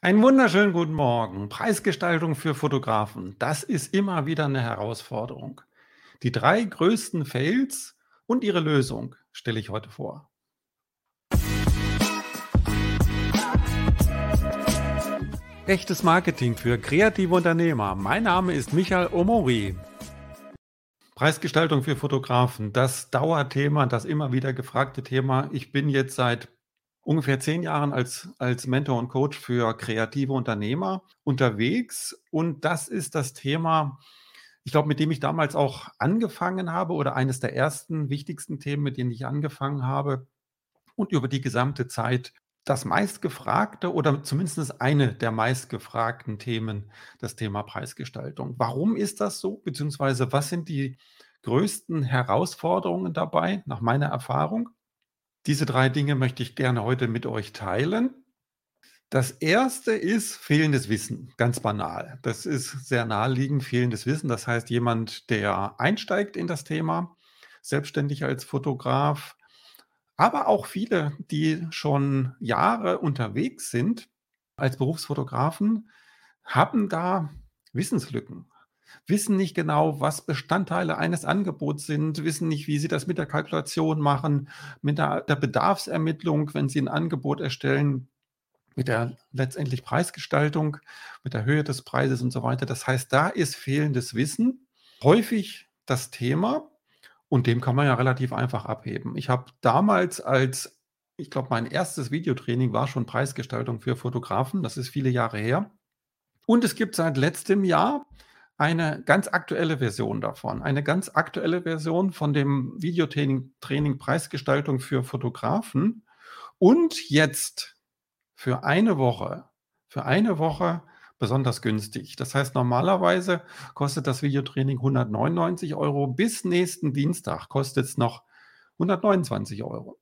Einen wunderschönen guten Morgen. Preisgestaltung für Fotografen, das ist immer wieder eine Herausforderung. Die drei größten Fails und ihre Lösung stelle ich heute vor. Echtes Marketing für kreative Unternehmer. Mein Name ist Michael Omori. Preisgestaltung für Fotografen, das Dauerthema, das immer wieder gefragte Thema. Ich bin jetzt seit ungefähr zehn Jahren als, als Mentor und Coach für kreative Unternehmer unterwegs. Und das ist das Thema, ich glaube, mit dem ich damals auch angefangen habe oder eines der ersten wichtigsten Themen, mit denen ich angefangen habe und über die gesamte Zeit das meistgefragte oder zumindest eine der meistgefragten Themen, das Thema Preisgestaltung. Warum ist das so? Beziehungsweise was sind die größten Herausforderungen dabei, nach meiner Erfahrung? Diese drei Dinge möchte ich gerne heute mit euch teilen. Das erste ist fehlendes Wissen, ganz banal. Das ist sehr naheliegend, fehlendes Wissen. Das heißt, jemand, der einsteigt in das Thema, selbstständig als Fotograf, aber auch viele, die schon Jahre unterwegs sind als Berufsfotografen, haben da Wissenslücken, wissen nicht genau, was Bestandteile eines Angebots sind, wissen nicht, wie sie das mit der Kalkulation machen, mit der, der Bedarfsermittlung, wenn sie ein Angebot erstellen, mit der letztendlich Preisgestaltung, mit der Höhe des Preises und so weiter. Das heißt, da ist fehlendes Wissen häufig das Thema und dem kann man ja relativ einfach abheben. Ich habe damals als, ich glaube, mein erstes Videotraining war schon Preisgestaltung für Fotografen. Das ist viele Jahre her. Und es gibt seit letztem Jahr eine ganz aktuelle Version davon. Eine ganz aktuelle Version von dem Videotraining Training Preisgestaltung für Fotografen. Und jetzt für eine Woche, für eine Woche besonders günstig. Das heißt, normalerweise kostet das Videotraining 199 Euro. Bis nächsten Dienstag kostet es noch 129 Euro.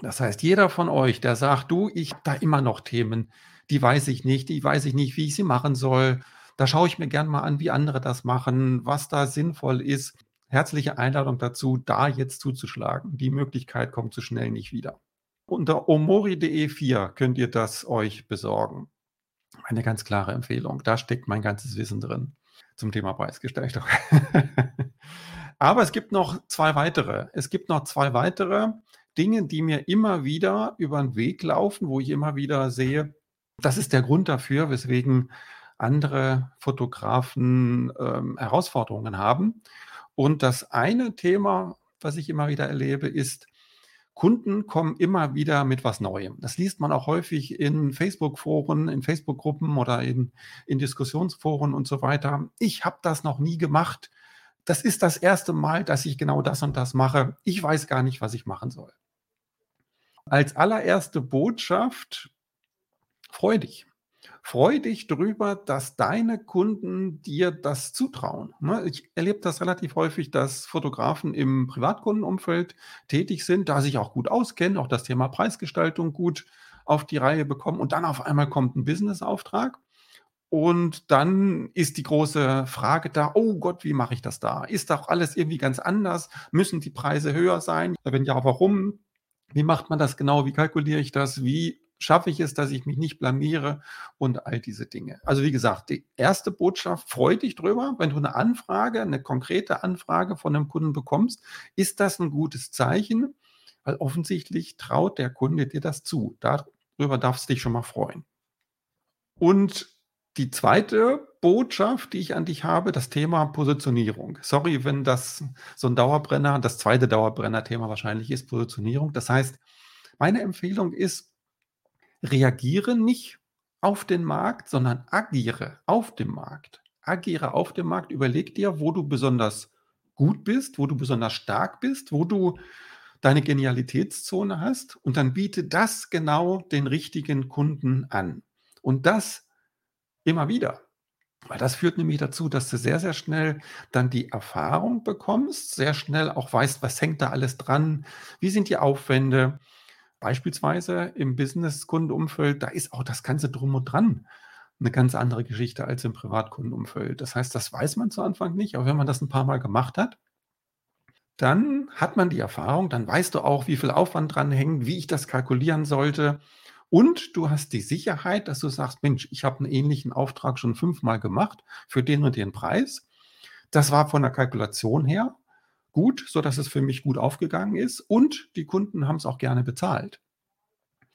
Das heißt, jeder von euch, der sagt, du, ich habe da immer noch Themen, die weiß ich nicht, die weiß ich nicht, wie ich sie machen soll da schaue ich mir gern mal an, wie andere das machen, was da sinnvoll ist. Herzliche Einladung dazu, da jetzt zuzuschlagen. Die Möglichkeit kommt so schnell nicht wieder. Unter omori.de 4 könnt ihr das euch besorgen. Eine ganz klare Empfehlung. Da steckt mein ganzes Wissen drin zum Thema Preisgestaltung. Aber es gibt noch zwei weitere. Es gibt noch zwei weitere Dinge, die mir immer wieder über den Weg laufen, wo ich immer wieder sehe, das ist der Grund dafür, weswegen andere Fotografen ähm, Herausforderungen haben. Und das eine Thema, was ich immer wieder erlebe, ist, Kunden kommen immer wieder mit was Neuem. Das liest man auch häufig in Facebook-Foren, in Facebook-Gruppen oder in, in Diskussionsforen und so weiter. Ich habe das noch nie gemacht. Das ist das erste Mal, dass ich genau das und das mache. Ich weiß gar nicht, was ich machen soll. Als allererste Botschaft, freu dich. Freu dich drüber, dass deine Kunden dir das zutrauen. Ne? Ich erlebe das relativ häufig, dass Fotografen im Privatkundenumfeld tätig sind, da sich auch gut auskennen, auch das Thema Preisgestaltung gut auf die Reihe bekommen und dann auf einmal kommt ein Businessauftrag. Und dann ist die große Frage da, oh Gott, wie mache ich das da? Ist doch alles irgendwie ganz anders? Müssen die Preise höher sein? Wenn ja, warum? Wie macht man das genau? Wie kalkuliere ich das? Wie schaffe ich es, dass ich mich nicht blamiere und all diese Dinge. Also wie gesagt, die erste Botschaft, freu dich drüber, wenn du eine Anfrage, eine konkrete Anfrage von einem Kunden bekommst, ist das ein gutes Zeichen, weil offensichtlich traut der Kunde dir das zu. Darüber darfst du dich schon mal freuen. Und die zweite Botschaft, die ich an dich habe, das Thema Positionierung. Sorry, wenn das so ein Dauerbrenner, das zweite Dauerbrenner-Thema wahrscheinlich ist, Positionierung. Das heißt, meine Empfehlung ist, reagiere nicht auf den Markt, sondern agiere auf dem Markt. Agiere auf dem Markt, überleg dir, wo du besonders gut bist, wo du besonders stark bist, wo du deine Genialitätszone hast und dann biete das genau den richtigen Kunden an. Und das immer wieder. Weil das führt nämlich dazu, dass du sehr, sehr schnell dann die Erfahrung bekommst, sehr schnell auch weißt, was hängt da alles dran, wie sind die Aufwände, Beispielsweise im Business-Kundenumfeld, da ist auch das Ganze drum und dran eine ganz andere Geschichte als im Privatkundenumfeld. Das heißt, das weiß man zu Anfang nicht, aber wenn man das ein paar Mal gemacht hat, dann hat man die Erfahrung, dann weißt du auch, wie viel Aufwand dran hängt, wie ich das kalkulieren sollte. Und du hast die Sicherheit, dass du sagst, Mensch, ich habe einen ähnlichen Auftrag schon fünfmal gemacht für den und den Preis. Das war von der Kalkulation her gut, sodass es für mich gut aufgegangen ist und die Kunden haben es auch gerne bezahlt.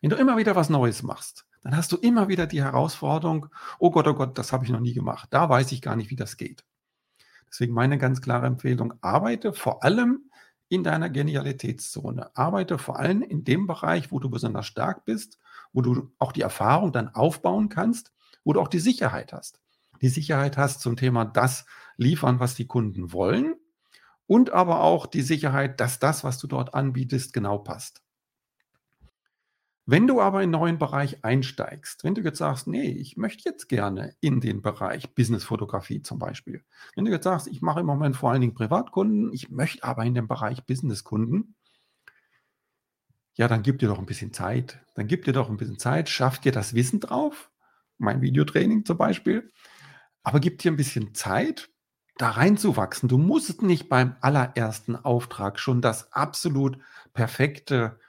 Wenn du immer wieder was Neues machst, dann hast du immer wieder die Herausforderung, oh Gott, oh Gott, das habe ich noch nie gemacht. Da weiß ich gar nicht, wie das geht. Deswegen meine ganz klare Empfehlung, arbeite vor allem in deiner Genialitätszone. Arbeite vor allem in dem Bereich, wo du besonders stark bist, wo du auch die Erfahrung dann aufbauen kannst, wo du auch die Sicherheit hast. Die Sicherheit hast zum Thema das liefern, was die Kunden wollen und aber auch die Sicherheit, dass das, was du dort anbietest, genau passt. Wenn du aber in einen neuen Bereich einsteigst, wenn du jetzt sagst, nee, ich möchte jetzt gerne in den Bereich Businessfotografie zum Beispiel. Wenn du jetzt sagst, ich mache im Moment vor allen Dingen Privatkunden, ich möchte aber in den Bereich Businesskunden, ja, dann gib dir doch ein bisschen Zeit. Dann gib dir doch ein bisschen Zeit, schaff dir das Wissen drauf, mein Videotraining zum Beispiel, aber gib dir ein bisschen Zeit, da reinzuwachsen. Du musst nicht beim allerersten Auftrag schon das absolut perfekte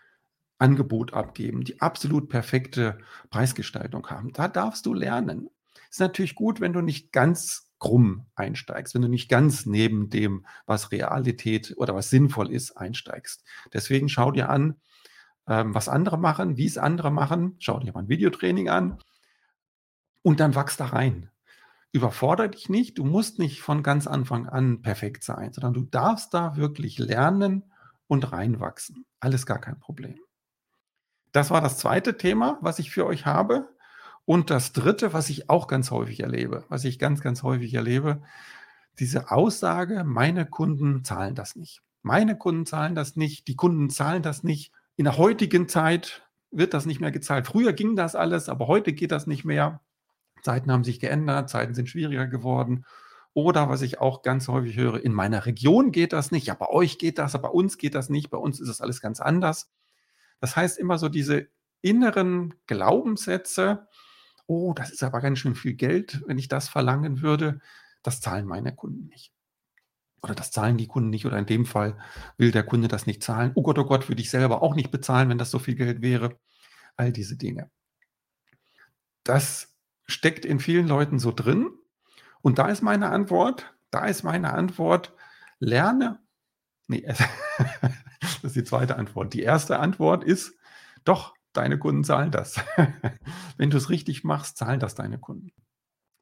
Angebot abgeben, die absolut perfekte Preisgestaltung haben. Da darfst du lernen. Ist natürlich gut, wenn du nicht ganz krumm einsteigst, wenn du nicht ganz neben dem, was Realität oder was sinnvoll ist, einsteigst. Deswegen schau dir an, ähm, was andere machen, wie es andere machen. Schau dir mal ein Videotraining an und dann wachs da rein. Überfordere dich nicht. Du musst nicht von ganz Anfang an perfekt sein, sondern du darfst da wirklich lernen und reinwachsen. Alles gar kein Problem. Das war das zweite Thema, was ich für euch habe. Und das dritte, was ich auch ganz häufig erlebe, was ich ganz, ganz häufig erlebe, diese Aussage, meine Kunden zahlen das nicht. Meine Kunden zahlen das nicht, die Kunden zahlen das nicht. In der heutigen Zeit wird das nicht mehr gezahlt. Früher ging das alles, aber heute geht das nicht mehr. Zeiten haben sich geändert, Zeiten sind schwieriger geworden. Oder was ich auch ganz häufig höre, in meiner Region geht das nicht, ja, bei euch geht das, aber bei uns geht das nicht, bei uns ist es alles ganz anders. Das heißt immer so diese inneren Glaubenssätze, oh, das ist aber ganz schön viel Geld, wenn ich das verlangen würde, das zahlen meine Kunden nicht. Oder das zahlen die Kunden nicht. Oder in dem Fall will der Kunde das nicht zahlen. Oh Gott, oh Gott, würde ich selber auch nicht bezahlen, wenn das so viel Geld wäre. All diese Dinge. Das steckt in vielen Leuten so drin. Und da ist meine Antwort, da ist meine Antwort, lerne, nee, Das ist die zweite Antwort. Die erste Antwort ist, doch, deine Kunden zahlen das. Wenn du es richtig machst, zahlen das deine Kunden.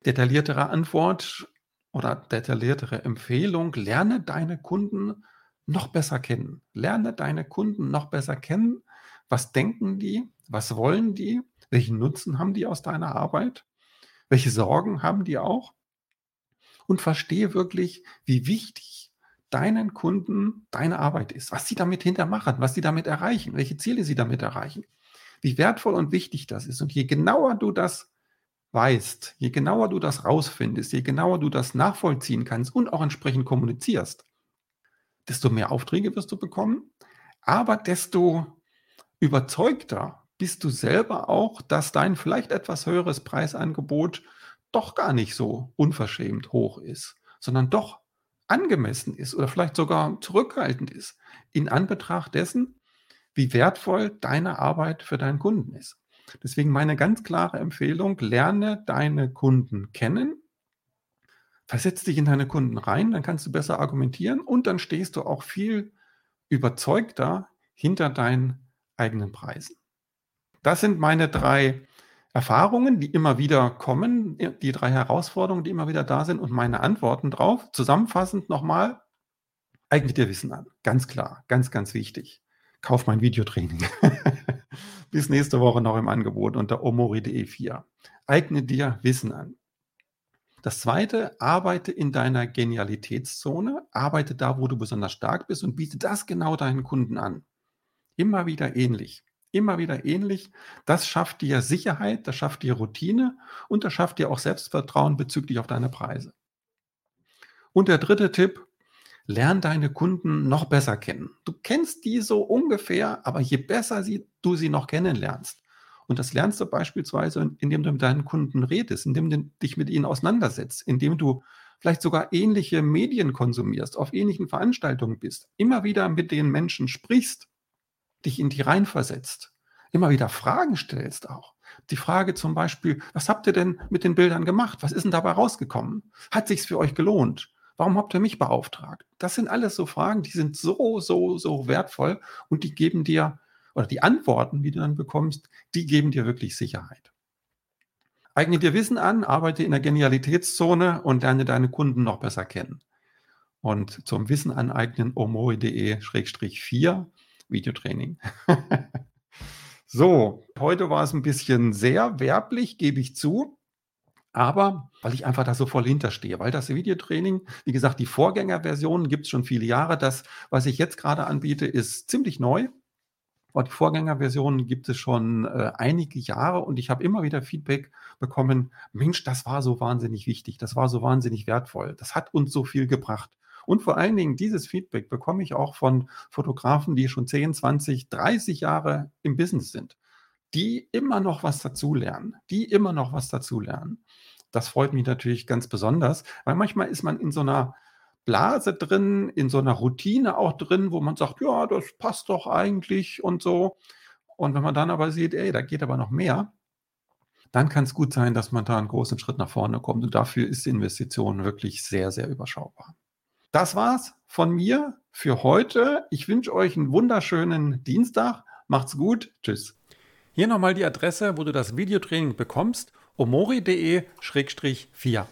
Detailliertere Antwort oder detailliertere Empfehlung, lerne deine Kunden noch besser kennen. Lerne deine Kunden noch besser kennen. Was denken die? Was wollen die? Welchen Nutzen haben die aus deiner Arbeit? Welche Sorgen haben die auch? Und verstehe wirklich, wie wichtig deinen Kunden deine Arbeit ist, was sie damit hintermachen, was sie damit erreichen, welche Ziele sie damit erreichen, wie wertvoll und wichtig das ist. Und je genauer du das weißt, je genauer du das rausfindest, je genauer du das nachvollziehen kannst und auch entsprechend kommunizierst, desto mehr Aufträge wirst du bekommen, aber desto überzeugter bist du selber auch, dass dein vielleicht etwas höheres Preisangebot doch gar nicht so unverschämt hoch ist, sondern doch angemessen ist oder vielleicht sogar zurückhaltend ist, in Anbetracht dessen, wie wertvoll deine Arbeit für deinen Kunden ist. Deswegen meine ganz klare Empfehlung, lerne deine Kunden kennen, versetz dich in deine Kunden rein, dann kannst du besser argumentieren und dann stehst du auch viel überzeugter hinter deinen eigenen Preisen. Das sind meine drei Erfahrungen, die immer wieder kommen, die drei Herausforderungen, die immer wieder da sind und meine Antworten drauf. Zusammenfassend nochmal, eigne dir Wissen an. Ganz klar, ganz, ganz wichtig. Kauf mein Videotraining. Bis nächste Woche noch im Angebot unter omori.de 4. Eigne dir Wissen an. Das zweite, arbeite in deiner Genialitätszone, arbeite da, wo du besonders stark bist und biete das genau deinen Kunden an. Immer wieder ähnlich immer wieder ähnlich. Das schafft dir Sicherheit, das schafft dir Routine und das schafft dir auch Selbstvertrauen bezüglich auf deine Preise. Und der dritte Tipp, lern deine Kunden noch besser kennen. Du kennst die so ungefähr, aber je besser sie, du sie noch kennenlernst, und das lernst du beispielsweise, indem du mit deinen Kunden redest, indem du dich mit ihnen auseinandersetzt, indem du vielleicht sogar ähnliche Medien konsumierst, auf ähnlichen Veranstaltungen bist, immer wieder mit den Menschen sprichst, dich in die reinversetzt, immer wieder Fragen stellst auch. Die Frage zum Beispiel, was habt ihr denn mit den Bildern gemacht? Was ist denn dabei rausgekommen? Hat sich's für euch gelohnt? Warum habt ihr mich beauftragt? Das sind alles so Fragen, die sind so, so, so wertvoll und die geben dir, oder die Antworten, die du dann bekommst, die geben dir wirklich Sicherheit. Eigne dir Wissen an, arbeite in der Genialitätszone und lerne deine Kunden noch besser kennen. Und zum Wissen aneignen omori.de-4 Videotraining. so, heute war es ein bisschen sehr werblich, gebe ich zu. Aber weil ich einfach da so voll hinterstehe, weil das Videotraining, wie gesagt, die Vorgängerversion gibt es schon viele Jahre. Das, was ich jetzt gerade anbiete, ist ziemlich neu. Aber die Vorgängerversion gibt es schon äh, einige Jahre und ich habe immer wieder Feedback bekommen, Mensch, das war so wahnsinnig wichtig, das war so wahnsinnig wertvoll, das hat uns so viel gebracht. Und vor allen Dingen dieses Feedback bekomme ich auch von Fotografen, die schon 10, 20, 30 Jahre im Business sind, die immer noch was dazulernen, die immer noch was dazulernen. Das freut mich natürlich ganz besonders, weil manchmal ist man in so einer Blase drin, in so einer Routine auch drin, wo man sagt, ja, das passt doch eigentlich und so. Und wenn man dann aber sieht, ey, da geht aber noch mehr, dann kann es gut sein, dass man da einen großen Schritt nach vorne kommt. Und dafür ist die Investition wirklich sehr, sehr überschaubar. Das war's von mir für heute. Ich wünsche euch einen wunderschönen Dienstag. Macht's gut. Tschüss. Hier nochmal die Adresse, wo du das Videotraining bekommst: omori.de-4.